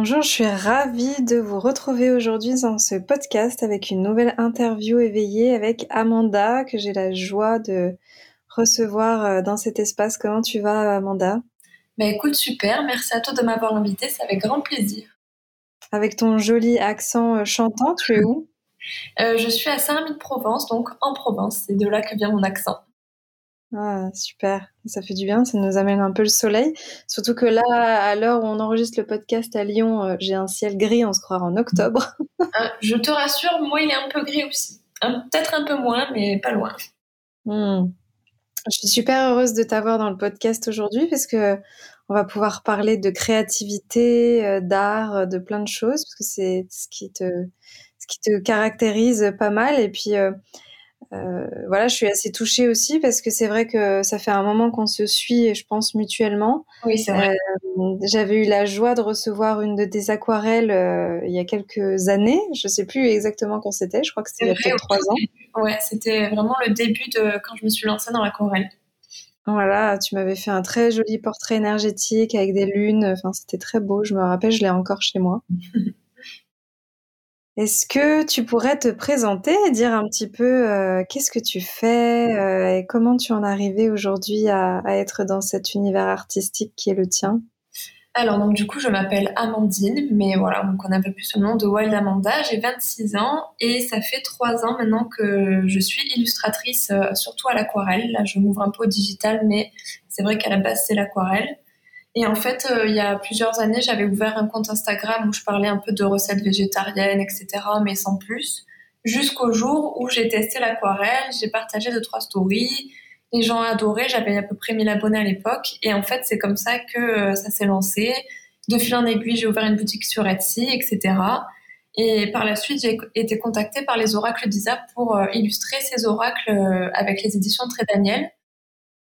Bonjour, je suis ravie de vous retrouver aujourd'hui dans ce podcast avec une nouvelle interview éveillée avec Amanda que j'ai la joie de recevoir euh, dans cet espace. Comment tu vas Amanda? Bah écoute, super, merci à toi de m'avoir invitée, c'est avec grand plaisir. Avec ton joli accent euh, chantant, tu es où? Euh, Je suis à Saint-Rémy-de-Provence, donc en Provence, c'est de là que vient mon accent. Ah, super, ça fait du bien, ça nous amène un peu le soleil. Surtout que là, à l'heure où on enregistre le podcast à Lyon, euh, j'ai un ciel gris, on se croira en octobre. Ah, je te rassure, moi il est un peu gris aussi. Peut-être un peu moins, mais pas loin. Hmm. Je suis super heureuse de t'avoir dans le podcast aujourd'hui parce que on va pouvoir parler de créativité, euh, d'art, de plein de choses parce que c'est ce qui te ce qui te caractérise pas mal et puis euh, euh, voilà, je suis assez touchée aussi parce que c'est vrai que ça fait un moment qu'on se suit, je pense mutuellement. Oui, c'est vrai. Euh, j'avais eu la joie de recevoir une de tes aquarelles euh, il y a quelques années. Je sais plus exactement quand c'était. Je crois que c'était il y a peut-être trois ans. Ouais, c'était vraiment le début de quand je me suis lancée dans l'aquarelle. Voilà, tu m'avais fait un très joli portrait énergétique avec des lunes. Enfin, c'était très beau. Je me rappelle, je l'ai encore chez moi. Est-ce que tu pourrais te présenter et dire un petit peu euh, qu'est-ce que tu fais euh, et comment tu en es arrivé aujourd'hui à, être dans cet univers artistique qui est le tien? Alors donc du coup je m'appelle Amandine, mais voilà on connaît un peu plus le nom de Wild Amanda. J'ai 26 ans et ça fait trois ans maintenant que je suis illustratrice, euh, surtout à l'aquarelle. Là je m'ouvre un peu au digital, mais c'est vrai qu'à la base c'est l'aquarelle. Et en fait, euh, il y a plusieurs années, j'avais ouvert un compte Instagram où je parlais un peu de recettes végétariennes, etc., mais sans plus. Jusqu'au jour où j'ai testé l'aquarelle, j'ai partagé deux, trois stories. Les gens adoraient, j'avais à peu près 1000 abonnés à l'époque. Et en fait, c'est comme ça que euh, ça s'est lancé. De fil en aiguille, j'ai ouvert une boutique sur Etsy, etc. Et par la suite, j'ai été contactée par les oracles d'Isa pour euh, illustrer ces oracles avec les éditions Très Daniel.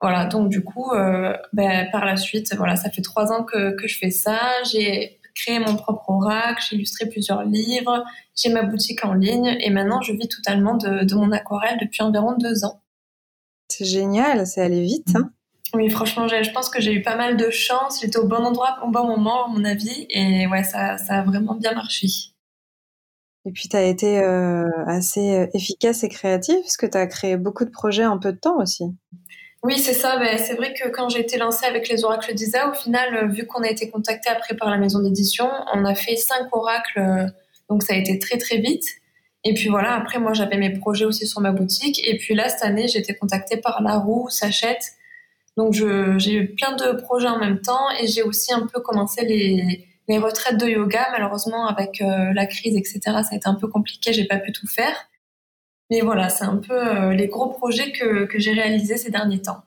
Voilà, donc du coup, euh, ben, par la suite, voilà, ça fait trois ans que, que je fais ça. J'ai créé mon propre oracle, j'ai illustré plusieurs livres, j'ai ma boutique en ligne et maintenant je vis totalement de, de mon aquarelle depuis environ deux ans. C'est génial, c'est allé vite. Hein oui, franchement, je pense que j'ai eu pas mal de chance. J'étais au bon endroit au bon moment, à mon avis, et ouais, ça, ça a vraiment bien marché. Et puis, tu as été euh, assez efficace et créative, parce que tu as créé beaucoup de projets en peu de temps aussi. Oui, c'est ça. Ben, c'est vrai que quand j'ai été lancée avec les oracles d'Isa, au final, euh, vu qu'on a été contacté après par la maison d'édition, on a fait cinq oracles, euh, donc ça a été très très vite. Et puis voilà, après moi j'avais mes projets aussi sur ma boutique. Et puis là, cette année, j'ai été contactée par La Roue, Sachette. Donc j'ai eu plein de projets en même temps et j'ai aussi un peu commencé les, les retraites de yoga. Malheureusement, avec euh, la crise, etc., ça a été un peu compliqué, j'ai pas pu tout faire. Mais voilà, c'est un peu euh, les gros projets que, que j'ai réalisés ces derniers temps.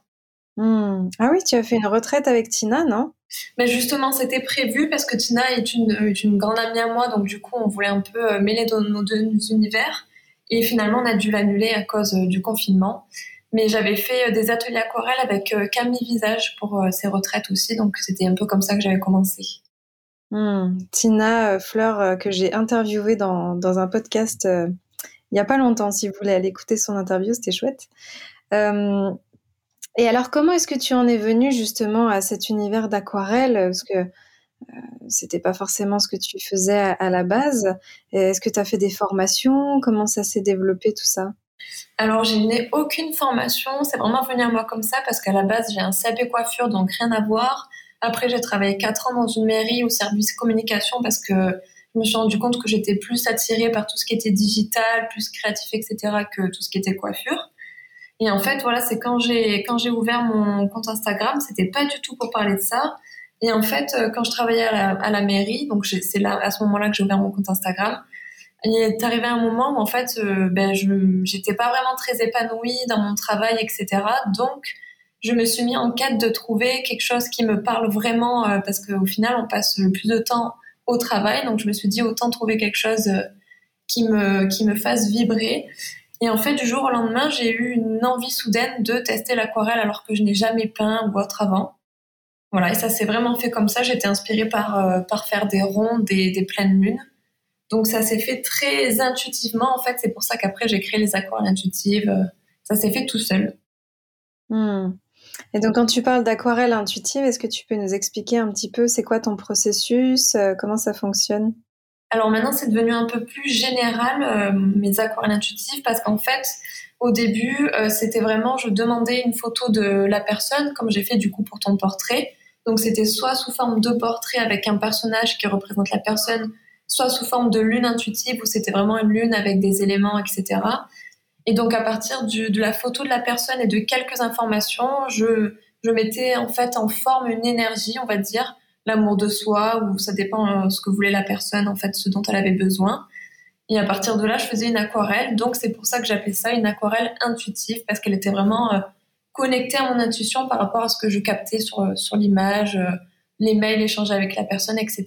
Hmm. Ah oui, tu as fait une retraite avec Tina, non? Mais justement, c'était prévu parce que Tina est une, est une, grande amie à moi, donc du coup, on voulait un peu euh, mêler nos deux univers. Et finalement, on a dû l'annuler à cause euh, du confinement. Mais j'avais fait des ateliers aquarelles avec Camille Visage pour ses retraites aussi, donc c'était un peu comme ça que j'avais commencé. Hmm. Tina Fleur, que j'ai interviewée dans, dans, un podcast il n'y a pas longtemps. Si vous voulez aller écouter son interview, c'était chouette. Euh, et alors, comment est-ce que tu en es venu justement à cet univers d'aquarelle? Parce que euh, c'était pas forcément ce que tu faisais à, la base. Est-ce que tu as fait des formations? Comment ça s'est développé tout ça? Alors, je n'ai aucune formation, c'est vraiment venu à moi comme ça parce qu'à la base, j'ai un CAP coiffure, donc rien à voir. Après, j'ai travaillé quatre ans dans une mairie au service communication parce que je me suis rendu compte que j'étais plus attirée par tout ce qui était digital, plus créatif, etc., que tout ce qui était coiffure. Et en fait, voilà, c'est quand j'ai quand j'ai ouvert mon compte Instagram, c'était pas du tout pour parler de ça. Et en fait, euh, quand je travaillais à la, mairie, donc c'est là à ce moment-là que j'ai ouvert mon compte Instagram. Il est arrivé un moment où en fait, euh, ben je j'étais pas vraiment très épanouie dans mon travail, etc. Donc je me suis mis en quête de trouver quelque chose qui me parle vraiment, euh, parce qu'au final, on passe le plus de temps au travail. Donc je me suis dit autant trouver quelque chose qui me qui me fasse vibrer. Et en fait, du jour au lendemain, j'ai eu une envie soudaine de tester l'aquarelle alors que je n'ai jamais peint ou autre avant. Voilà, et ça s'est vraiment fait comme ça. J'étais inspirée par, euh, par faire des ronds, des, des pleines lunes. Donc ça s'est fait très intuitivement. En fait, c'est pour ça qu'après j'ai créé les aquarelles intuitives. Euh, ça s'est fait tout seul. Hmm. Et donc quand tu parles d'aquarelle intuitive, est-ce que tu peux nous expliquer un petit peu c'est quoi ton processus, euh, comment ça fonctionne? Alors maintenant, c'est devenu un peu plus général, euh, mes aquarelles intuitives, parce qu'en fait, au début, euh, c'était vraiment, je demandais une photo de la personne, comme j'ai fait du coup pour ton portrait. Donc c'était soit sous forme de portrait avec un personnage qui représente la personne, soit sous forme de lune intuitive, où c'était vraiment une lune avec des éléments, etc. Et donc à partir de la photo de la personne et de quelques informations, je, je mettais en fait en forme une énergie, on va dire, l'amour de soi ou ça dépend euh, ce que voulait la personne, en fait, ce dont elle avait besoin. Et à partir de là, je faisais une aquarelle. Donc, c'est pour ça que j'appelais ça une aquarelle intuitive parce qu'elle était vraiment euh, connectée à mon intuition par rapport à ce que je captais sur, euh, sur l'image, les mails échangés avec la personne, etc.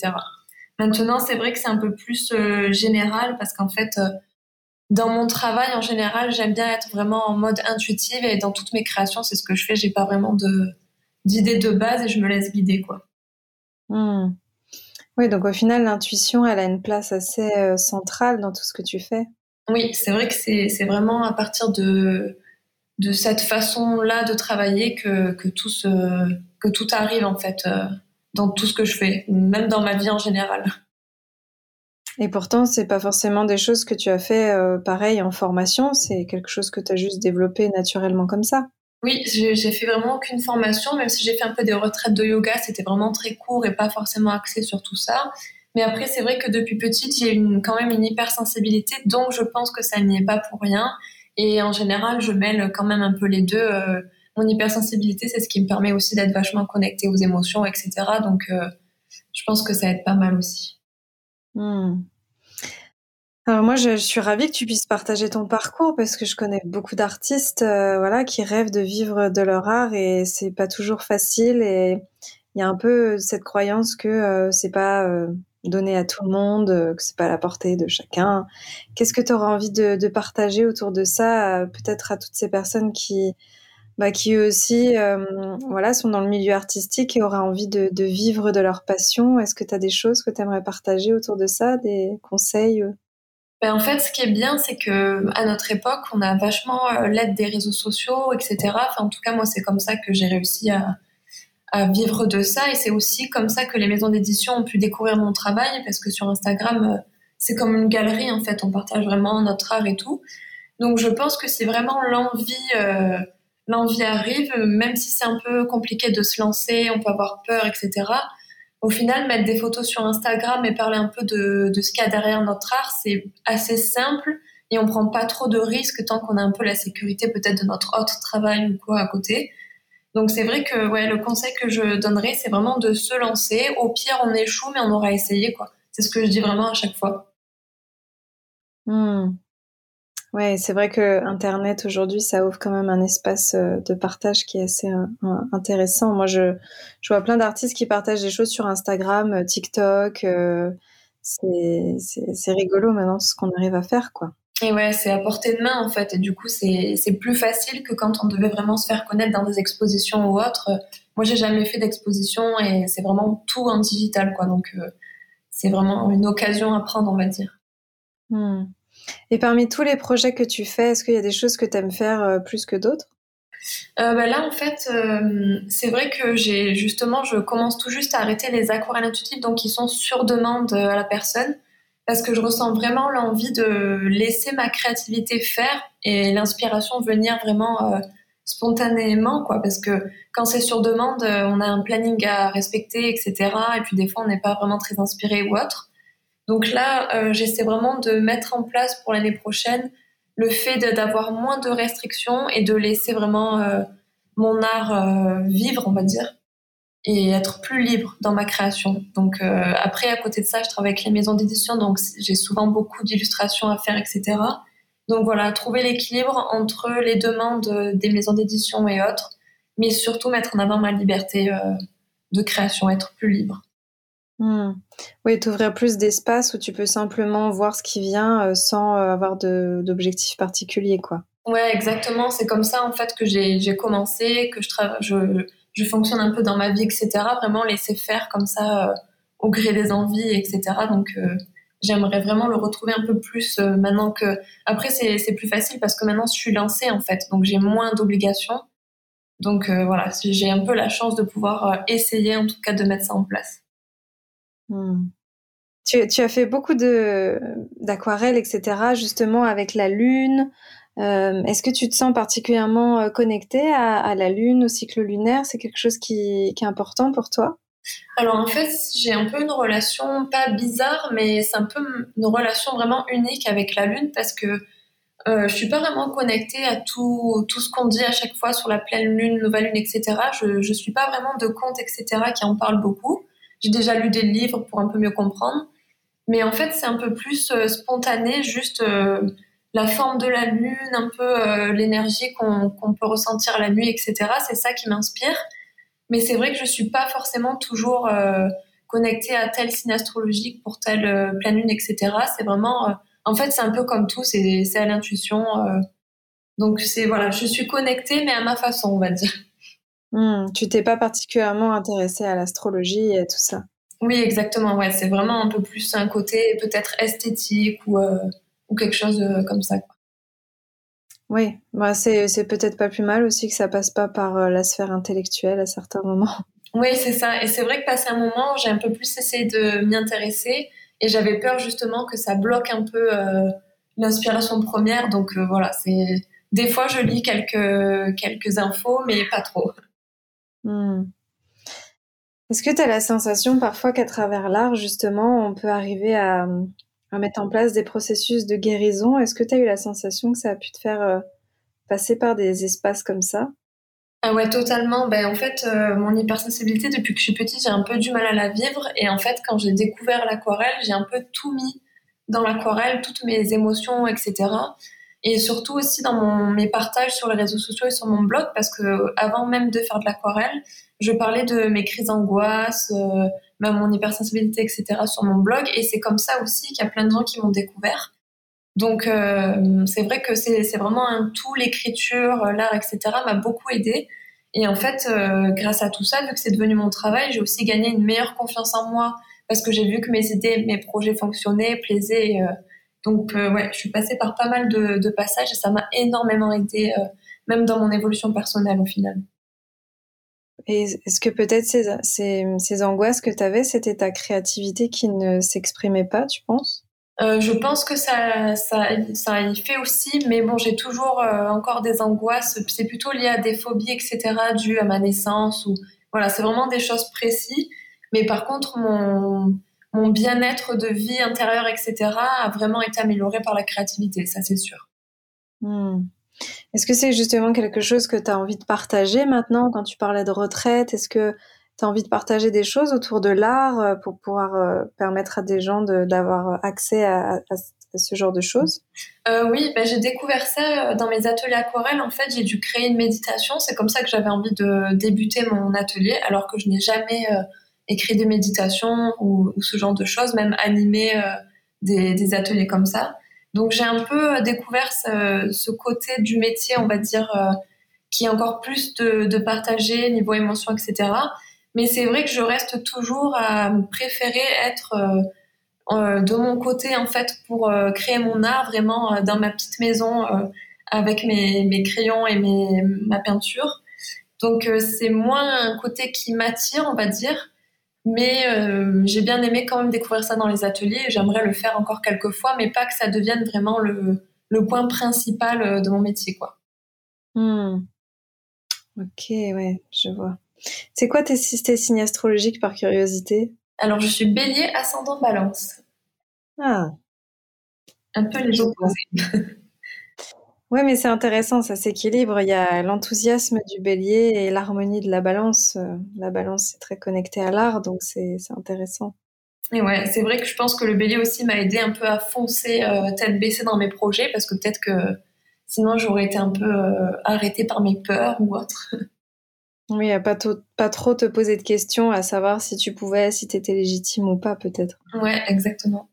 Maintenant, c'est vrai que c'est un peu plus général parce qu'en fait, dans mon travail en général, j'aime bien être vraiment en mode intuitive et dans toutes mes créations, c'est ce que je fais. J'ai pas vraiment de d'idées de base et je me laisse guider, quoi. Hmm. Oui, donc au final, l'intuition, elle a une place assez euh, centrale dans tout ce que tu fais. Oui, c'est vrai que c'est vraiment à partir de, de cette façon-là de travailler que, que, tout que tout arrive, en fait, euh, dans tout ce que je fais, même dans ma vie en général. Et pourtant, c'est pas forcément des choses que tu as fait euh, pareil en formation, c'est quelque chose que tu as juste développé naturellement comme ça. Oui, j'ai fait vraiment aucune formation, même si j'ai fait un peu des retraites de yoga, c'était vraiment très court et pas forcément axé sur tout ça. Mais après, c'est vrai que depuis petite, j'ai quand même une hypersensibilité, donc je pense que ça n'y est pas pour rien. Et en général, je mêle quand même un peu les deux. Euh, mon hypersensibilité, c'est ce qui me permet aussi d'être vachement connectée aux émotions, etc. Donc, euh, je pense que ça aide pas mal aussi. Hmm. Alors moi, je, suis ravie que tu puisses partager ton parcours parce que je connais beaucoup d'artistes, euh, voilà, qui rêvent de vivre de leur art et c'est pas toujours facile. Et il y a un peu cette croyance que euh, c'est pas euh, donné à tout le monde, que c'est pas à la portée de chacun. Qu'est-ce que tu auras envie de, partager autour de ça, peut-être à toutes ces personnes qui, bah, qui eux aussi, voilà, sont dans le milieu artistique et auraient envie de, vivre de leur passion. Est-ce que tu as des choses que tu aimerais partager autour de ça, des conseils ben, en fait, ce qui est bien, c'est que à notre époque, on a vachement euh, l'aide des réseaux sociaux, etc. En tout cas, moi, c'est comme ça que j'ai réussi à, vivre de ça, et c'est aussi comme ça que les maisons d'édition ont pu découvrir mon travail, parce que sur Instagram, euh, c'est comme une galerie, en fait, on partage vraiment notre art et tout. Donc, je pense que si vraiment l'envie, euh, l'envie arrive, même si c'est un peu compliqué de se lancer, on peut avoir peur, etc au final, mettre des photos sur Instagram et parler un peu de, ce qu'il y a derrière notre art, c'est assez simple et on prend pas trop de risques tant qu'on a un peu la sécurité peut-être de notre autre travail ou quoi à côté. Donc c'est vrai que ouais, le conseil que je donnerais, c'est vraiment de se lancer. Au pire, on échoue, mais on aura essayé quoi. C'est ce que je dis vraiment à chaque fois. Hmm. Ouais, c'est vrai que Internet aujourd'hui, ça ouvre quand même un espace euh, de partage qui est assez euh, intéressant. Moi, je, je vois plein d'artistes qui partagent des choses sur Instagram, euh, TikTok. c'est rigolo maintenant ce qu'on arrive à faire, quoi. Et ouais, c'est à portée de main en fait. Et du coup, c'est plus facile que quand on devait vraiment se faire connaître dans des expositions ou autres. Moi, j'ai jamais fait d'exposition et c'est vraiment tout en digital, quoi. Donc, c'est vraiment une occasion à prendre, on va dire. Hmm. Et parmi tous les projets que tu fais, est-ce qu'il y a des choses que tu aimes faire euh, plus que d'autres? Euh, bah là, en fait, euh, c'est vrai que j'ai justement, je commence tout juste à arrêter les aquarelles intuitives, donc qui sont sur demande à la personne, parce que je ressens vraiment l'envie de laisser ma créativité faire et l'inspiration venir vraiment spontanément, quoi. Parce que quand c'est sur demande, on a un planning à respecter, etc. Et puis des fois, on n'est pas vraiment très inspiré ou autre. Donc là, euh, j'essaie vraiment de mettre en place pour l'année prochaine le fait d'avoir moins de restrictions et de laisser vraiment mon art vivre, on va dire, et être plus libre dans ma création. Donc après, à côté de ça, je travaille avec les maisons d'édition, donc j'ai souvent beaucoup d'illustrations à faire, etc. Donc voilà, trouver l'équilibre entre les demandes des maisons d'édition et autres, mais surtout mettre en avant ma liberté de création, être plus libre. Hmm. Oui, t'ouvrir plus d'espace où tu peux simplement voir ce qui vient euh, sans euh, avoir d'objectif particulier, quoi. Ouais, exactement. C'est comme ça en fait que j'ai commencé, que je, je, fonctionne un peu dans ma vie, etc. Vraiment laisser faire comme ça euh, au gré des envies, etc. Donc j'aimerais vraiment le retrouver un peu plus maintenant que. Après c'est plus facile parce que maintenant je suis lancée en fait, donc j'ai moins d'obligations. Donc voilà, j'ai un peu la chance de pouvoir essayer en tout cas de mettre ça en place. Hmm. Tu, as fait beaucoup d'aquarelles, etc., justement avec la lune. Euh, est-ce que tu te sens particulièrement euh, connectée à, la lune, au cycle lunaire? C'est quelque chose qui, est important pour toi? Alors en fait, j'ai un peu une relation, pas bizarre, mais c'est un peu une relation vraiment unique avec la lune parce que euh, je suis pas vraiment connectée à tout, tout ce qu'on dit à chaque fois sur la pleine lune, nouvelle lune, etc. Je, ne suis pas vraiment de compte, etc. qui en parlent beaucoup. J'ai déjà lu des livres pour un peu mieux comprendre. Mais en fait, c'est un peu plus euh, spontané, juste euh, la forme de la lune, un peu euh, l'énergie qu'on peut ressentir la nuit, etc. C'est ça qui m'inspire. Mais c'est vrai que je suis pas forcément toujours connectée à tel signe astrologique pour telle pleine lune, etc. C'est vraiment, en fait, c'est un peu comme tout, c'est à l'intuition. donc voilà, je suis connectée, mais à ma façon, on va dire. Hmm, tu t'es pas particulièrement intéressée à l'astrologie et tout ça. Oui, exactement. Ouais, c'est vraiment un peu plus un côté peut-être esthétique ou, euh, ou quelque chose euh, comme ça. Oui, bah c'est, c'est peut-être pas plus mal aussi que ça passe pas par euh, la sphère intellectuelle à certains moments. Oui, c'est ça. Et c'est vrai que passé un moment, j'ai un peu plus essayé de m'y intéresser et j'avais peur justement que ça bloque un peu l'inspiration première. Donc voilà, c'est des fois je lis quelques quelques infos, mais pas trop. Hmm. Est-ce que tu as la sensation parfois qu'à travers l'art, justement, on peut arriver à, mettre en place des processus de guérison? Est-ce que tu as eu la sensation que ça a pu te faire euh, passer par des espaces comme ça? Ah ouais, totalement. Ben, en fait, euh, mon hypersensibilité, depuis que je suis petite, j'ai un peu du mal à la vivre. Et en fait, quand j'ai découvert l'aquarelle, j'ai un peu tout mis dans l'aquarelle, toutes mes émotions, etc et surtout aussi dans mes partages sur les réseaux sociaux et sur mon blog parce que avant même de faire de l'aquarelle, je parlais de mes crises d'angoisse, euh, même mon hypersensibilité, etc. sur mon blog et c'est comme ça aussi qu'il y a plein de gens qui m'ont découvert. Donc euh, c'est vrai que c'est vraiment un tout, l'écriture, l'art, etc. m'a beaucoup aidé. Et en fait, euh, grâce à tout ça, vu que c'est devenu mon travail, j'ai aussi gagné une meilleure confiance en moi parce que j'ai vu que mes idées, mes projets fonctionnaient, plaisaient. Donc, euh, ouais, je suis passée par pas mal de, passages et ça m'a énormément aidé, euh, même dans mon évolution personnelle au final. Et est-ce que peut-être ces, ces, angoisses que tu avais, c'était ta créativité qui ne s'exprimait pas, tu penses? Euh, je pense que ça, ça, ça y fait aussi, mais bon, j'ai toujours encore des angoisses. C'est plutôt lié à des phobies, etc., dues à ma naissance ou voilà, c'est vraiment des choses précises. Mais par contre, mon, mon bien-être de vie intérieure, etc., a vraiment été amélioré par la créativité, ça c'est sûr. Hmm. Est-ce que c'est justement quelque chose que tu as envie de partager maintenant quand tu parlais de retraite? Est-ce que tu as envie de partager des choses autour de l'art euh, pour pouvoir euh, permettre à des gens d'avoir accès à, ce genre de choses? Euh, Oui, bah, j'ai découvert ça dans mes ateliers aquarelles. En fait, j'ai dû créer une méditation. C'est comme ça que j'avais envie de débuter mon atelier, alors que je n'ai jamais écrire des méditations ou, ce genre de choses, même animer euh, des, ateliers comme ça. Donc j'ai un peu euh, découvert ce, côté du métier, on va dire, euh, qui est encore plus de, partager niveau émotion, etc. Mais c'est vrai que je reste toujours à préférer être de mon côté en fait pour créer mon art vraiment dans ma petite maison avec mes, crayons et mes, ma peinture. Donc c'est moins un côté qui m'attire, on va dire, mais euh, j'ai bien aimé quand même découvrir ça dans les ateliers et j'aimerais le faire encore quelques fois, mais pas que ça devienne vraiment le, le point principal euh, de mon métier. quoi. Hmm. Ok, ouais, je vois. C'est quoi tes, tes signes astrologiques par curiosité? Alors, je suis bélier, ascendant balance. Ah. Un peu les opposés. Ouais, mais c'est intéressant, ça s'équilibre. Il y a l'enthousiasme du bélier et l'harmonie de la balance. La balance est très connectée à l'art, donc c'est intéressant. Et ouais, c'est vrai que je pense que le bélier aussi m'a aidé un peu à foncer euh, tête baissée dans mes projets parce que peut-être que sinon j'aurais été un peu euh, arrêtée par mes peurs ou autre. Oui, à pas, pas trop te poser de questions à savoir si tu pouvais, si tu étais légitime ou pas peut-être. Ouais, exactement.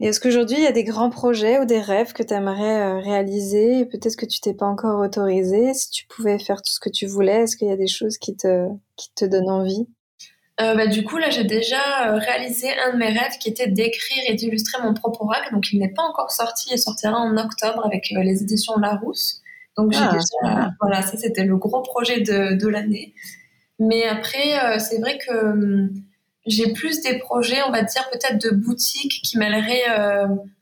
Et est-ce qu'aujourd'hui il y a des grands projets ou des rêves que tu aimerais euh, réaliser peut-être que tu t'es pas encore autorisé? Si tu pouvais faire tout ce que tu voulais, est-ce qu'il y a des choses qui te, qui te donnent envie? Euh, bah, du coup, là, j'ai déjà euh, réalisé un de mes rêves qui était d'écrire et d'illustrer mon propre oracle. Donc, il n'est pas encore sorti. Il sortira en octobre avec euh, les éditions Larousse. Donc, j'ai ah, déjà, voilà, ça, c'était le gros projet de, de l'année. Mais après, c'est vrai que hum, j'ai plus des projets, on va dire, peut-être de boutiques qui mêleraient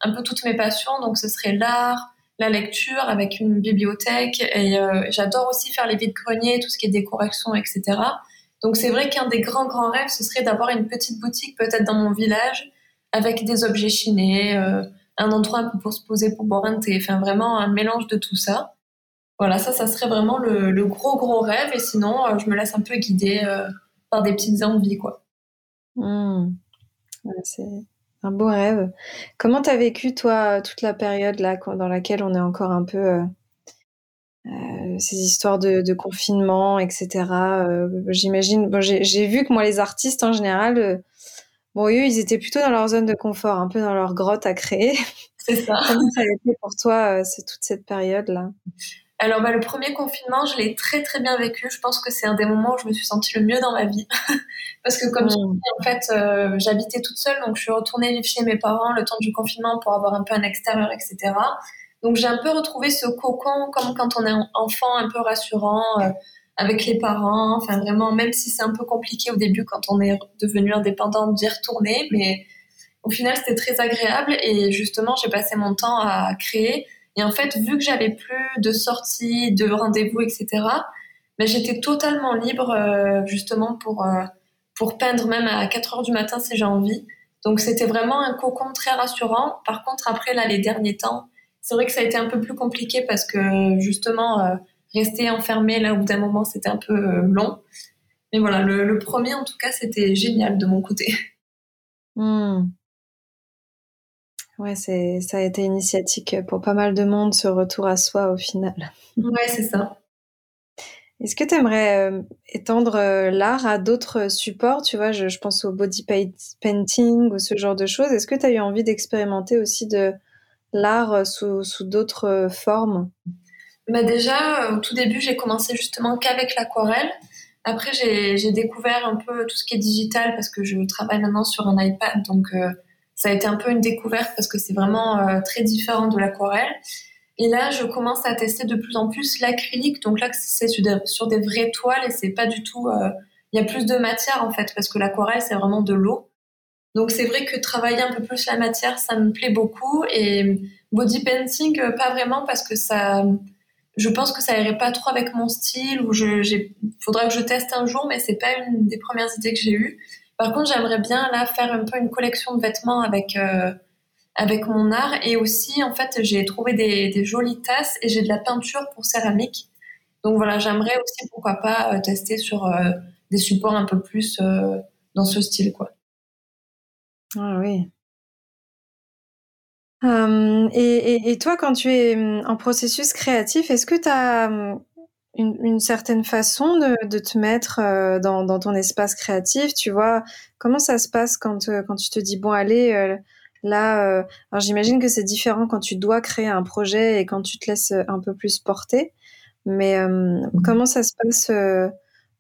un peu toutes mes passions. Donc, ce serait l'art, la lecture avec une bibliothèque. Et j'adore aussi faire les vides-greniers, tout ce qui est décoration, etc. Donc c'est vrai qu'un des grands grands rêves, ce serait d'avoir une petite boutique peut-être dans mon village avec des objets chinés, euh, un endroit un pour se poser pour boire un thé, enfin vraiment un mélange de tout ça. Voilà, ça, ça serait vraiment le, gros gros rêve. Et sinon, euh, je me laisse un peu guider euh, par des petites envies, quoi. Mmh. c'est un beau rêve. Comment t'as vécu toi toute la période là dans laquelle on est encore un peu euh, ces histoires de, de, confinement, etc. Euh, J'imagine. Bon, J'ai vu que moi, les artistes en général, euh, bon, eux, ils étaient plutôt dans leur zone de confort, un peu dans leur grotte à créer. C'est ça. Comment ça a été pour toi, euh, toute cette période-là? Alors bah, le premier confinement, je l'ai très très bien vécu. Je pense que c'est un des moments où je me suis sentie le mieux dans ma vie. Parce que comme je mmh. dis, en fait, euh, j'habitais toute seule, donc je suis retournée vivre chez mes parents le temps du confinement pour avoir un peu un extérieur, etc. Donc j'ai un peu retrouvé ce cocon comme quand on est enfant, un peu rassurant euh, avec les parents. Enfin vraiment, même si c'est un peu compliqué au début quand on est devenu indépendant d'y retourner, mais au final c'était très agréable et justement j'ai passé mon temps à créer. Et en fait, vu que j'avais plus de sorties, de rendez-vous, etc., mais ben, j'étais totalement libre euh, justement pour euh, pour peindre même à 4 heures du matin si j'ai envie. Donc c'était vraiment un cocon très rassurant. Par contre, après là, les derniers temps, c'est vrai que ça a été un peu plus compliqué parce que justement, euh, rester enfermé là au bout d'un moment, c'était un peu long. Mais voilà, le, premier, en tout cas, c'était génial de mon côté. Hmm. Ouais, c'est, ça a été initiatique pour pas mal de monde, ce retour à soi au final. Ouais, c'est ça. Est-ce que tu aimerais euh, étendre l'art à d'autres supports? Tu vois, je, je, pense au body painting ou ce genre de choses. Est-ce que tu as eu envie d'expérimenter aussi de, l'art euh, sous, sous d'autres euh, formes? Bah Déjà, euh, au tout début, j'ai commencé justement qu'avec l'aquarelle. Après, j'ai découvert un peu tout ce qui est digital parce que je travaille maintenant sur un iPad. Donc, ça a été un peu une découverte parce que c'est vraiment très différent de l'aquarelle. Et là, je commence à tester de plus en plus l'acrylique. Donc là, c'est sur, des vraies toiles et c'est pas du tout. Il y a plus de matière en fait parce que l'aquarelle, c'est vraiment de l'eau. Donc c'est vrai que travailler un peu plus la matière, ça me plaît beaucoup. Et body painting, euh, pas vraiment parce que ça, je pense que ça irait pas trop avec mon style ou je, faudra que je teste un jour, mais c'est pas une des premières idées que j'ai eues. Par contre, j'aimerais bien là faire un peu une collection de vêtements avec euh, avec mon art et aussi en fait j'ai trouvé des, jolies tasses et j'ai de la peinture pour céramique. Donc voilà, j'aimerais aussi pourquoi pas euh, tester sur des supports un peu plus dans ce style quoi. Ah oui. et, toi, quand tu es en processus créatif, est-ce que tu as une, certaine façon de, te mettre dans, ton espace créatif Tu vois, comment ça se passe quand, quand tu te dis, bon, allez, là, alors j'imagine que c'est différent quand tu dois créer un projet et quand tu te laisses un peu plus porter, mais mmh. comment ça se passe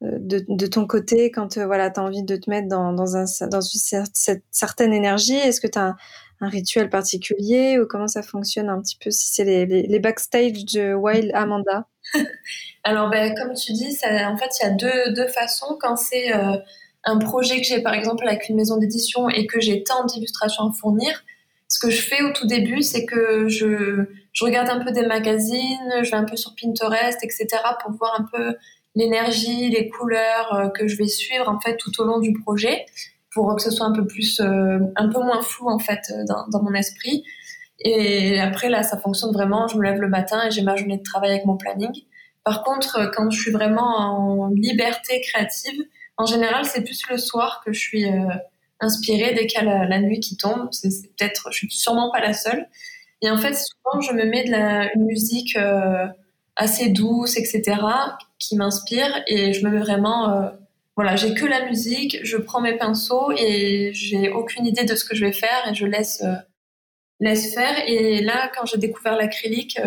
de, ton côté quand euh, voilà, tu as envie de te mettre dans, dans, un, dans une cette certaine énergie? Est-ce que tu as un, rituel particulier ou comment ça fonctionne un petit peu si c'est les, les, backstage de Wild Amanda? Alors, ben, comme tu dis, ça, en fait, il y a deux, deux façons. Quand c'est euh, un projet que j'ai, par exemple, avec une maison d'édition et que j'ai tant d'illustrations à fournir, ce que je fais au tout début, c'est que je, je regarde un peu des magazines, je vais un peu sur Pinterest, etc., pour voir un peu l'énergie, les couleurs euh, que je vais suivre en fait tout au long du projet pour que ce soit un peu plus, euh, un peu moins flou en fait dans, dans, mon esprit. Et après, là, ça fonctionne vraiment. Je me lève le matin et j'ai ma journée de travail avec mon planning. Par contre, quand je suis vraiment en liberté créative, en général, c'est plus le soir que je suis euh, inspirée dès qu'il y a la, nuit qui tombe. C'est peut-être, je suis sûrement pas la seule. Et en fait, souvent, je me mets de la une musique euh, assez douce, etc., qui m'inspire, et je me mets vraiment, euh, voilà, j'ai que la musique, je prends mes pinceaux et j'ai aucune idée de ce que je vais faire et je laisse laisse faire. Et là, quand j'ai découvert l'acrylique,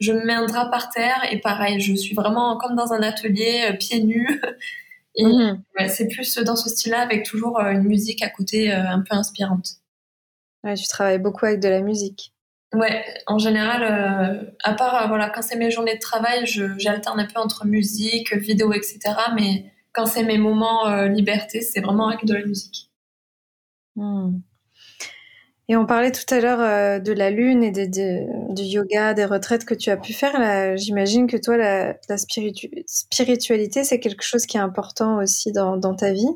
je me mets un drap par terre et pareil, je suis vraiment comme dans un atelier, pieds nus. Et mhm. c'est plus dans ce style-là, avec toujours euh, une musique à côté euh, un peu inspirante. Ouais, tu travailles beaucoup avec de la musique. Ouais, en général, euh, à part voilà, quand c'est mes journées de travail, j'alterne un peu entre musique, vidéo, etc. Mais quand c'est mes moments liberté, c'est vraiment avec de la musique. Hmm. Et on parlait tout à l'heure euh, de la lune et du yoga, des retraites que tu as pu faire. J'imagine que toi, la, spiritualité, c'est quelque chose qui est important aussi dans, ta vie.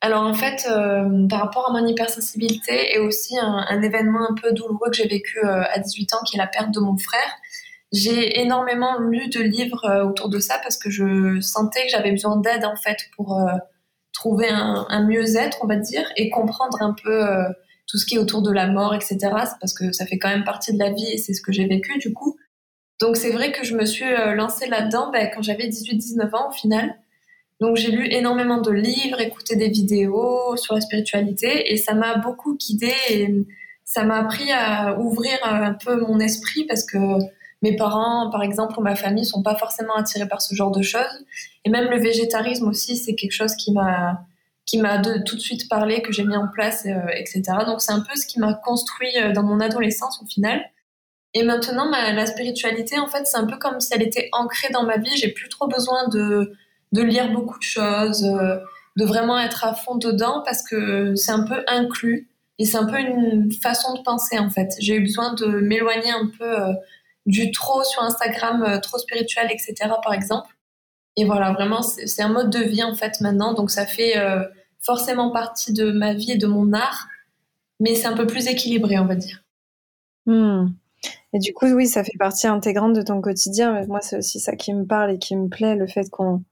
Alors en fait, euh, par rapport à mon hypersensibilité et aussi un, événement un peu douloureux que j'ai vécu euh, à 18 ans, qui est la perte de mon frère, j'ai énormément lu de livres autour de ça parce que je sentais que j'avais besoin d'aide en fait pour trouver un, un mieux-être, on va dire, et comprendre un peu tout ce qui est autour de la mort, etc. C'est parce que ça fait quand même partie de la vie et c'est ce que j'ai vécu du coup. Donc c'est vrai que je me suis euh, lancée là-dedans ben, quand j'avais 18-19 ans au final. Donc j'ai lu énormément de livres, écouté des vidéos sur la spiritualité et ça m'a beaucoup guidée et ça m'a appris à ouvrir un peu mon esprit parce que mes parents, par exemple, ou ma famille sont pas forcément attirés par ce genre de choses. Et même le végétarisme aussi, c'est quelque chose qui m'a qui m'a tout de suite parlé, que j'ai mis en place, euh, etc. Donc c'est un peu ce qui m'a construit euh, dans mon adolescence au final. Et maintenant, ma, la spiritualité, en fait, c'est un peu comme si elle était ancrée dans ma vie. J'ai plus trop besoin de, de lire beaucoup de choses, euh, de vraiment être à fond dedans parce que c'est un peu inclus et c'est un peu une façon de penser en fait. J'ai eu besoin de m'éloigner un peu du trop sur Instagram, trop spirituel, etc. par exemple. Et voilà, vraiment, c'est un mode de vie en fait maintenant. Donc ça fait euh, forcément partie de ma vie et de mon art, mais c'est un peu plus équilibré, on va dire. Hmm. Et du coup, oui, ça fait partie intégrante de ton quotidien. Mais moi, c'est aussi ça qui me parle et qui me plaît, le fait qu'on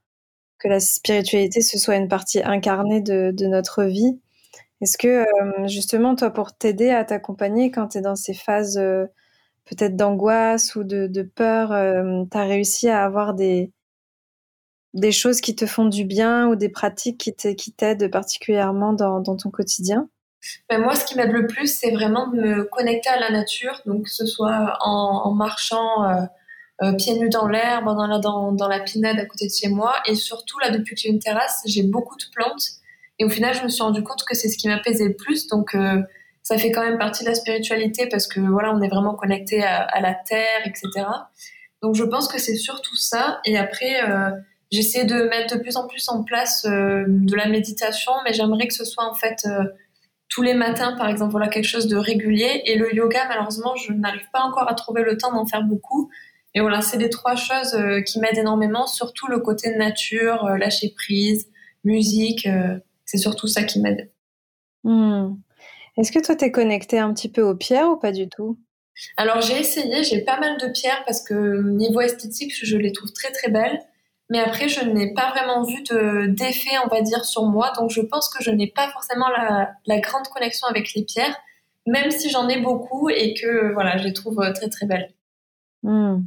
que la spiritualité ce soit une partie incarnée de, de notre vie. Est-ce que euh, justement, toi, pour t'aider à t'accompagner quand tu es dans ces phases euh, peut-être d'angoisse ou de, de peur, tu as réussi à avoir des, des choses qui te font du bien ou des pratiques qui t'aident particulièrement dans, ton quotidien? Ben Moi, ce qui m'aide le plus, c'est vraiment de me connecter à la nature, donc que ce soit en, marchant euh, euh, pieds nus dans l'herbe, dans la, dans, pinade à côté de chez moi. Et surtout, là, depuis que j'ai une terrasse, j'ai beaucoup de plantes. Et au final, je me suis rendu compte que c'est ce qui m'apaisait le plus. Donc, euh, ça fait quand même partie de la spiritualité parce que voilà, on est vraiment connecté à la terre, etc. Donc, je pense que c'est surtout ça. Et après, J'essaie de mettre de plus en plus en place euh, de la méditation, mais j'aimerais que ce soit en fait euh, tous les matins, par exemple, voilà quelque chose de régulier. Et le yoga, malheureusement, je n'arrive pas encore à trouver le temps d'en faire beaucoup. Et voilà, c'est les trois choses euh, qui m'aident énormément, surtout le côté nature, lâcher prise, musique. c'est surtout ça qui m'aide. Hmm. Est-ce que toi, tu es connecté un petit peu aux pierres ou pas du tout? Alors, j'ai essayé, j'ai pas mal de pierres parce que niveau esthétique, je les trouve très très belles. Mais après, je n'ai pas vraiment vu d'effet, on va dire, sur moi. Donc, je pense que je n'ai pas forcément la, grande connexion avec les pierres, même si j'en ai beaucoup et que, voilà, je les trouve très, très belles. Hmm.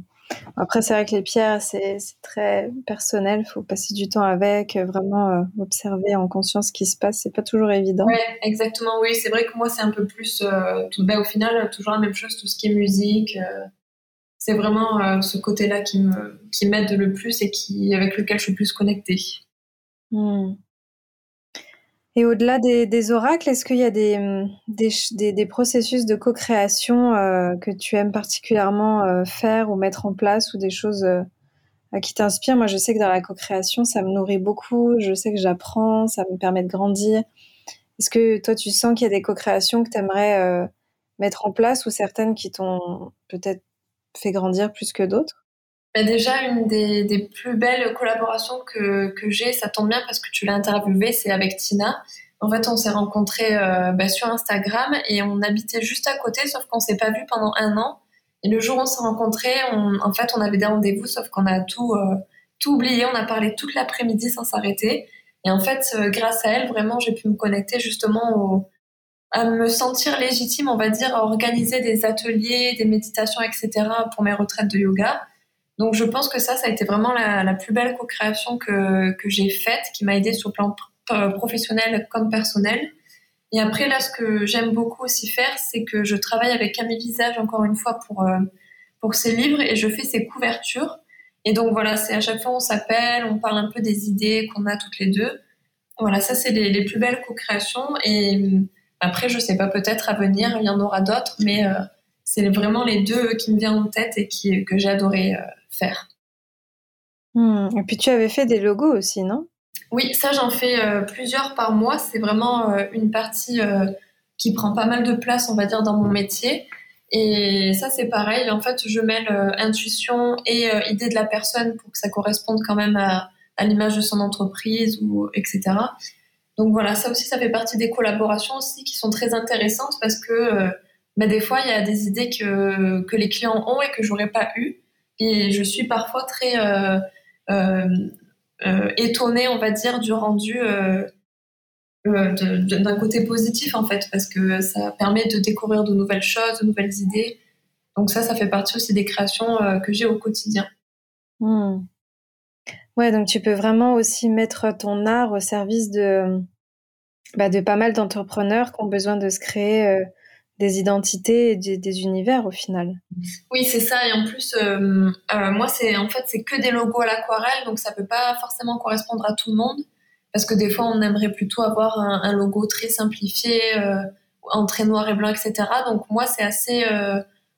Après, c'est vrai que les pierres, c'est très personnel. Il faut passer du temps avec, vraiment euh, observer en conscience ce qui se passe. C'est pas toujours évident. Oui, exactement. Oui, c'est vrai que moi, c'est un peu plus, euh, tout, ben, au final, toujours la même chose, tout ce qui est musique. Euh, c'est vraiment euh, ce côté-là qui me qui m'aide le plus et qui avec lequel je suis plus connectée. Hmm. Et au-delà des, oracles, est-ce qu'il y a des, des, processus de co-création euh, que tu aimes particulièrement euh, faire ou mettre en place ou des choses qui t'inspirent? Moi, je sais que dans la co-création, ça me nourrit beaucoup. Je sais que j'apprends, ça me permet de grandir. Est-ce que toi, tu sens qu'il y a des co-créations que tu aimerais mettre en place ou certaines qui t'ont peut-être fait grandir plus que d'autres? Bah, Déjà, une des, des, plus belles collaborations que, que j'ai, ça tombe bien parce que tu l'as interviewée, c'est avec Tina. En fait, on s'est rencontrés bah, sur Instagram et on habitait juste à côté, sauf qu'on s'est pas vu pendant un an. Et le jour où on s'est rencontrés, en fait, on avait des rendez-vous, sauf qu'on a tout, tout oublié. On a parlé toute l'après-midi sans s'arrêter. Et en fait, grâce à elle, vraiment, j'ai pu me connecter justement au, me sentir légitime, on va dire, à organiser des ateliers, des méditations, etc. pour mes retraites de yoga. Donc je pense que ça, ça a été vraiment la, plus belle co-création que, que j'ai faite, qui m'a aidée sur le plan euh, professionnel comme personnel. Et après, là, ce que j'aime beaucoup aussi faire, c'est que je travaille avec Camille Visage, encore une fois, pour, euh, pour ses livres, et je fais ses couvertures. Et donc voilà, c'est à chaque fois on s'appelle, on parle un peu des idées qu'on a toutes les deux. Voilà, ça c'est les, les plus belles co-créations. Et après, je sais pas, peut-être à venir, il y en aura d'autres, mais euh, c'est vraiment les deux qui me viennent en tête et qui, que j'ai adoré euh, faire. Hmm. Et puis tu avais fait des logos aussi, non? Oui, ça j'en fais euh, plusieurs par mois. C'est vraiment une partie qui prend pas mal de place, on va dire, dans mon métier. Et ça c'est pareil. En fait, je mêle intuition et idée de la personne pour que ça corresponde quand même à, à l'image de son entreprise ou etc. Donc voilà, ça aussi, ça fait partie des collaborations aussi qui sont très intéressantes parce que euh, bah, des fois, il y a des idées que, que les clients ont et que j'aurais pas eu. Et je suis parfois très euh, euh, euh étonnée, on va dire, du rendu euh, d'un côté positif en fait, parce que ça permet de découvrir de nouvelles choses, de nouvelles idées. Donc ça, ça fait partie aussi des créations que j'ai au quotidien. Hmm. Ouais, donc tu peux vraiment aussi mettre ton art au service de, bah, de pas mal d'entrepreneurs qui ont besoin de se créer euh, des identités et des, univers au final. Oui, c'est ça. Et en plus, euh, euh, moi, c'est en fait c'est que des logos à l'aquarelle, donc ça peut pas forcément correspondre à tout le monde, parce que des fois, on aimerait plutôt avoir un, un logo très simplifié, en très noir et blanc, etc. Donc moi, c'est assez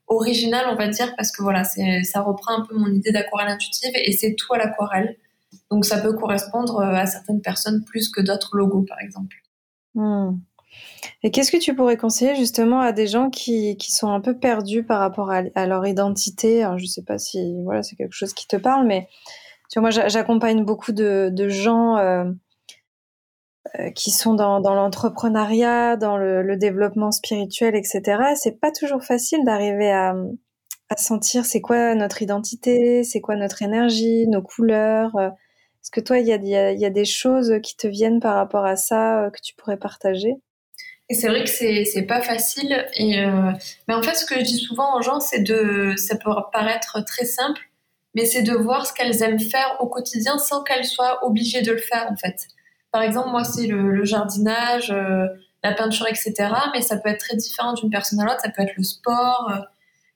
original, on va dire, parce que voilà, ça reprend un peu mon idée d'aquarelle intuitive et c'est tout à l'aquarelle. Donc ça peut correspondre euh, à certaines personnes plus que d'autres logos, par exemple. Hmm. Et qu'est-ce que tu pourrais conseiller justement à des gens qui, qui sont un peu perdus par rapport à, leur identité? Je ne sais pas si voilà, c'est quelque chose qui te parle, mais moi j'accompagne beaucoup de, gens euh, euh, qui sont dans, dans l'entrepreneuriat, dans le, le, développement spirituel, etc. C'est pas toujours facile d'arriver à, à sentir c'est quoi notre identité, c'est quoi notre énergie, nos couleurs. Est-ce que toi, il y a, des choses qui te viennent par rapport à ça euh, que tu pourrais partager? Et c'est vrai que c'est c'est pas facile euh, mais en fait ce que je dis souvent aux gens c'est de ça peut paraître très simple mais c'est de voir ce qu'elles aiment faire au quotidien sans qu'elles soient obligées de le faire en fait. Par exemple moi c'est le, jardinage, euh, la peinture etc. Mais ça peut être très différent d'une personne à l'autre. Ça peut être le sport,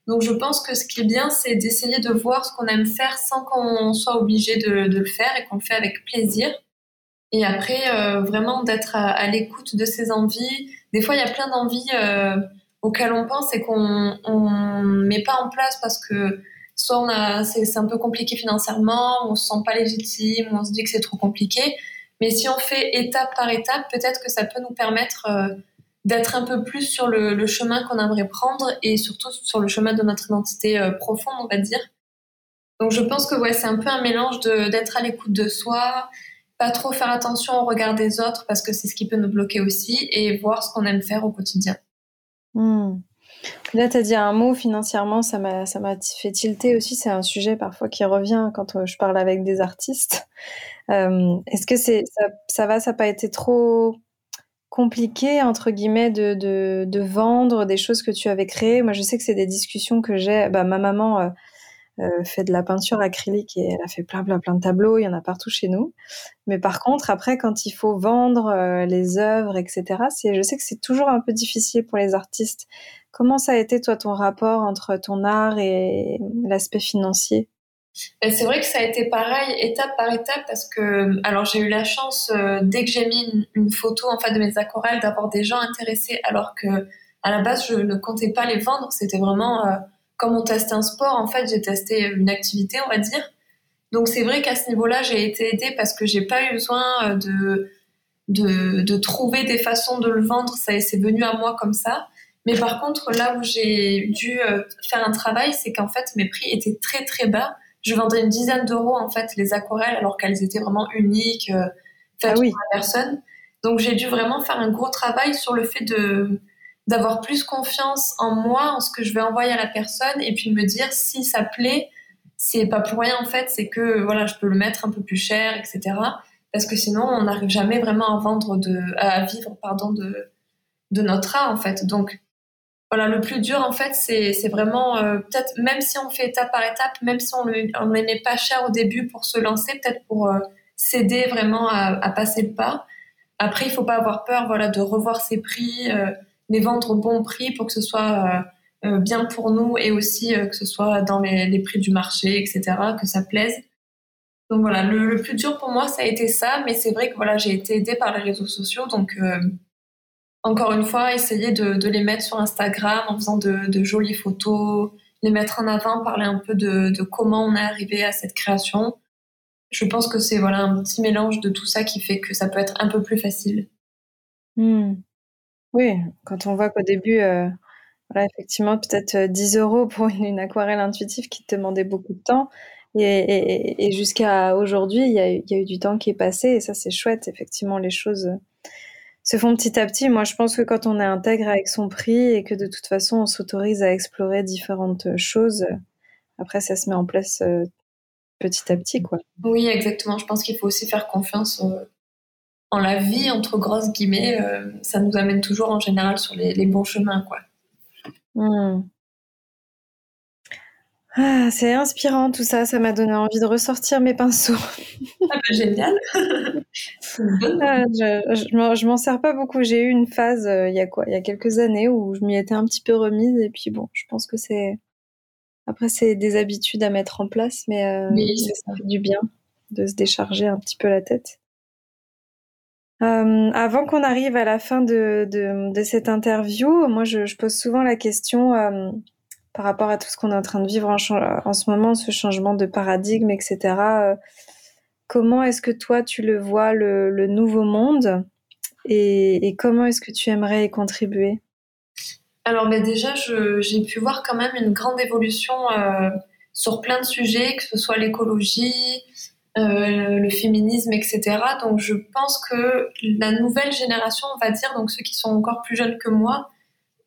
donc je pense que ce qui est bien, c'est d'essayer de voir ce qu'on aime faire sans qu'on soit obligé de, le faire et qu'on le fait avec plaisir. Et après, euh, vraiment d'être à, l'écoute de ses envies. Des fois, il y a plein d'envies euh, auxquelles on pense et qu'on ne met pas en place parce que soit c'est, un peu compliqué financièrement, on se sent pas légitime, on se dit que c'est trop compliqué. Mais si on fait étape par étape, peut-être que ça peut nous permettre euh, d'être un peu plus sur le, chemin qu'on aimerait prendre et surtout sur le chemin de notre identité euh, profonde, on va dire. Donc je pense que ouais, c'est un peu un mélange d'être à l'écoute de soi, pas trop faire attention au regard des autres parce que c'est ce qui peut nous bloquer aussi et voir ce qu'on aime faire au quotidien. Hmm. Là, tu as dit un mot financièrement, ça m'a fait tilter aussi. C'est un sujet parfois qui revient quand euh, je parle avec des artistes. Euh, est-ce que c'est ça, ça va, ça n'a pas été trop compliqué entre guillemets de, de, vendre des choses que tu avais créées. Moi, je sais que c'est des discussions que j'ai. Bah, ma maman euh, euh, fait de la peinture acrylique et elle a fait plein plein plein de tableaux. Il y en a partout chez nous. Mais par contre, après, quand il faut vendre euh, les œuvres, etc., c'est, je sais que c'est toujours un peu difficile pour les artistes. Comment ça a été toi ton rapport entre ton art et l'aspect financier? C'est vrai que ça a été pareil étape par étape parce que alors j'ai eu la chance euh, dès que j'ai mis une, photo en fait de mes aquarelles d'avoir des gens intéressés alors que à la base je ne comptais pas les vendre. C'était vraiment euh, comme on testait un sport en fait j'ai testé une activité on va dire. Donc c'est vrai qu'à ce niveau-là j'ai été aidée parce que j'ai pas eu besoin euh, de, de de trouver des façons de le vendre. Ça c'est venu à moi comme ça. Mais par contre là où j'ai dû faire un travail c'est qu'en fait mes prix étaient très très bas je vendais une dizaine d'euros en fait les aquarelles alors qu'elles étaient vraiment uniques, euh, faites ah oui. la personne. Donc j'ai dû vraiment faire un gros travail sur le fait de d'avoir plus confiance en moi, en ce que je vais envoyer à la personne, et puis de me dire si ça plaît, c'est pas pour rien en fait, c'est que voilà, je peux le mettre un peu plus cher, etc. Parce que sinon, on n'arrive jamais vraiment à vendre de, à vivre, pardon, de de notre art en fait. Donc voilà, le plus dur en fait, c'est vraiment euh, peut-être même si on fait étape par étape, même si on ne met pas cher au début pour se lancer, peut-être pour euh, s'aider vraiment à, à, passer le pas. Après, il faut pas avoir peur, voilà, de revoir ses prix, euh, les vendre au bon prix pour que ce soit bien pour nous et aussi que ce soit dans les, les, prix du marché, etc., que ça plaise. Donc voilà, le, le, plus dur pour moi, ça a été ça, mais c'est vrai que voilà, j'ai été aidée par les réseaux sociaux, donc encore une fois, essayer de, les mettre sur Instagram en faisant de, jolies photos, les mettre en avant, parler un peu de, comment on est arrivé à cette création. Je pense que c'est voilà un petit mélange de tout ça qui fait que ça peut être un peu plus facile. Hmm. Oui, quand on voit qu'au début, euh, voilà, effectivement, peut-être 10 euh, euros pour une, aquarelle intuitive qui te demandait beaucoup de temps. Et, jusqu'à aujourd'hui, il y, a eu du temps qui est passé et ça, c'est chouette. Effectivement, les choses se font petit à petit. Moi, je pense que quand on est intègre avec son prix et que de toute façon, on s'autorise à explorer différentes choses, après, ça se met en place euh, petit à petit, quoi. Oui, exactement. Je pense qu'il faut aussi faire confiance euh, en la vie, entre grosses guillemets. Euh, ça nous amène toujours, en général, sur les, bons chemins, quoi. Mmh. Ah, c'est inspirant tout ça, ça m'a donné envie de ressortir mes pinceaux. Ah bah, génial ah, Je, m'en sers pas beaucoup. J'ai eu une phase euh, il y a quoi? Il y a quelques années où je m'y étais un petit peu remise et puis bon, je pense que c'est après c'est des habitudes à mettre en place, mais euh, ça fait du bien de se décharger un petit peu la tête. Euh, avant qu'on arrive à la fin de, de, cette interview, moi je, je, pose souvent la question par rapport à tout ce qu'on est en train de vivre en, ce moment, ce changement de paradigme, etc. Euh, comment est-ce que toi, tu le vois, le, nouveau monde et, comment est-ce que tu aimerais y contribuer? Alors mais déjà, j'ai pu voir quand même une grande évolution euh, sur plein de sujets, que ce soit l'écologie, euh, le féminisme, etc. Donc je pense que la nouvelle génération, on va dire, donc ceux qui sont encore plus jeunes que moi,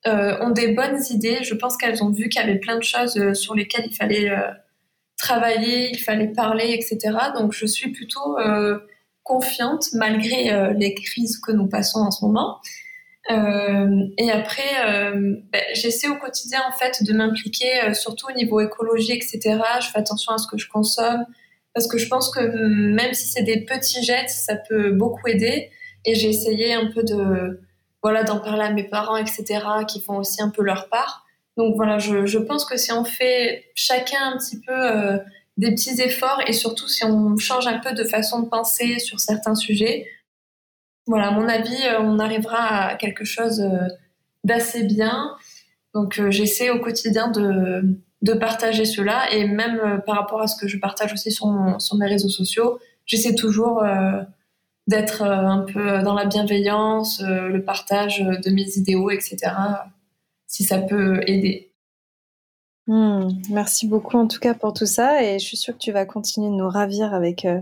euh, ont des bonnes idées. Je pense qu'elles ont vu qu'il y avait plein de choses euh, sur lesquelles il fallait euh, travailler, il fallait parler, etc. Donc je suis plutôt confiante malgré les crises que nous passons en ce moment. et après, ben, j'essaie au quotidien en fait de m'impliquer, surtout au niveau écologie, etc. Je fais attention à ce que je consomme parce que je pense que même si c'est des petits jets, ça peut beaucoup aider. Et j'ai essayé un peu de voilà, d'en parler à mes parents, etc., qui font aussi un peu leur part. Donc voilà, je, je pense que si on fait chacun un petit peu euh, des petits efforts et surtout si on change un peu de façon de penser sur certains sujets, voilà, à mon avis, euh, on arrivera à quelque chose euh, d'assez bien. Donc j'essaie au quotidien de, de partager cela et même par rapport à ce que je partage aussi sur, sur mes réseaux sociaux, j'essaie toujours d'être euh, un peu dans la bienveillance, euh, le partage de mes idéaux, etc. Si ça peut aider. Hmm, merci beaucoup en tout cas pour tout ça et je suis sûre que tu vas continuer de nous ravir avec euh,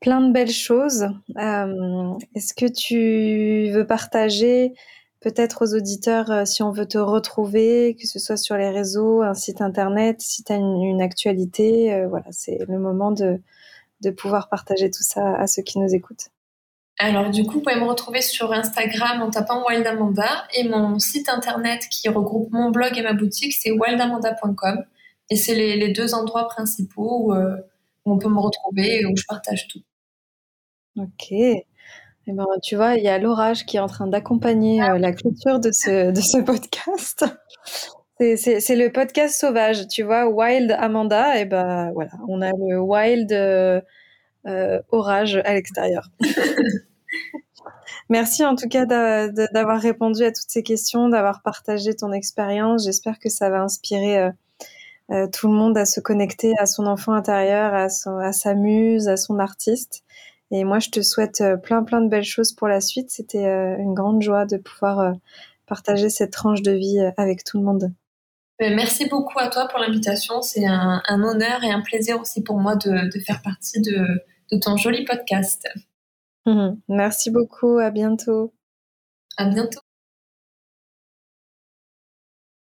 plein de belles choses. Est-ce que tu veux partager peut-être aux auditeurs si on veut te retrouver, que ce soit sur les réseaux, un site internet, si tu as une, actualité, voilà, c'est le moment de, de pouvoir partager tout ça à ceux qui nous écoutent. Alors du coup, vous pouvez me retrouver sur Instagram en tapant Wild Amanda et mon site internet qui regroupe mon blog et ma boutique, c'est wildamanda.com et c'est les, deux endroits principaux euh, où, on peut me retrouver et où je partage tout. Ok. Eh ben, tu vois, il y a l'orage qui est en train d'accompagner euh, la clôture de ce, de ce podcast. C'est le podcast sauvage, tu vois, Wild Amanda, et ben voilà, on a le Wild euh, euh, Orage à l'extérieur. Merci en tout cas d'avoir répondu à toutes ces questions, d'avoir partagé ton expérience. J'espère que ça va inspirer euh, tout le monde à se connecter à son enfant intérieur, à, à sa muse, à son artiste. Et moi, je te souhaite plein plein de belles choses pour la suite. C'était une grande joie de pouvoir partager cette tranche de vie avec tout le monde. Ben, merci beaucoup à toi pour l'invitation. C'est un, honneur et un plaisir aussi pour moi de, faire partie de ton joli podcast. Merci beaucoup, à bientôt. À bientôt.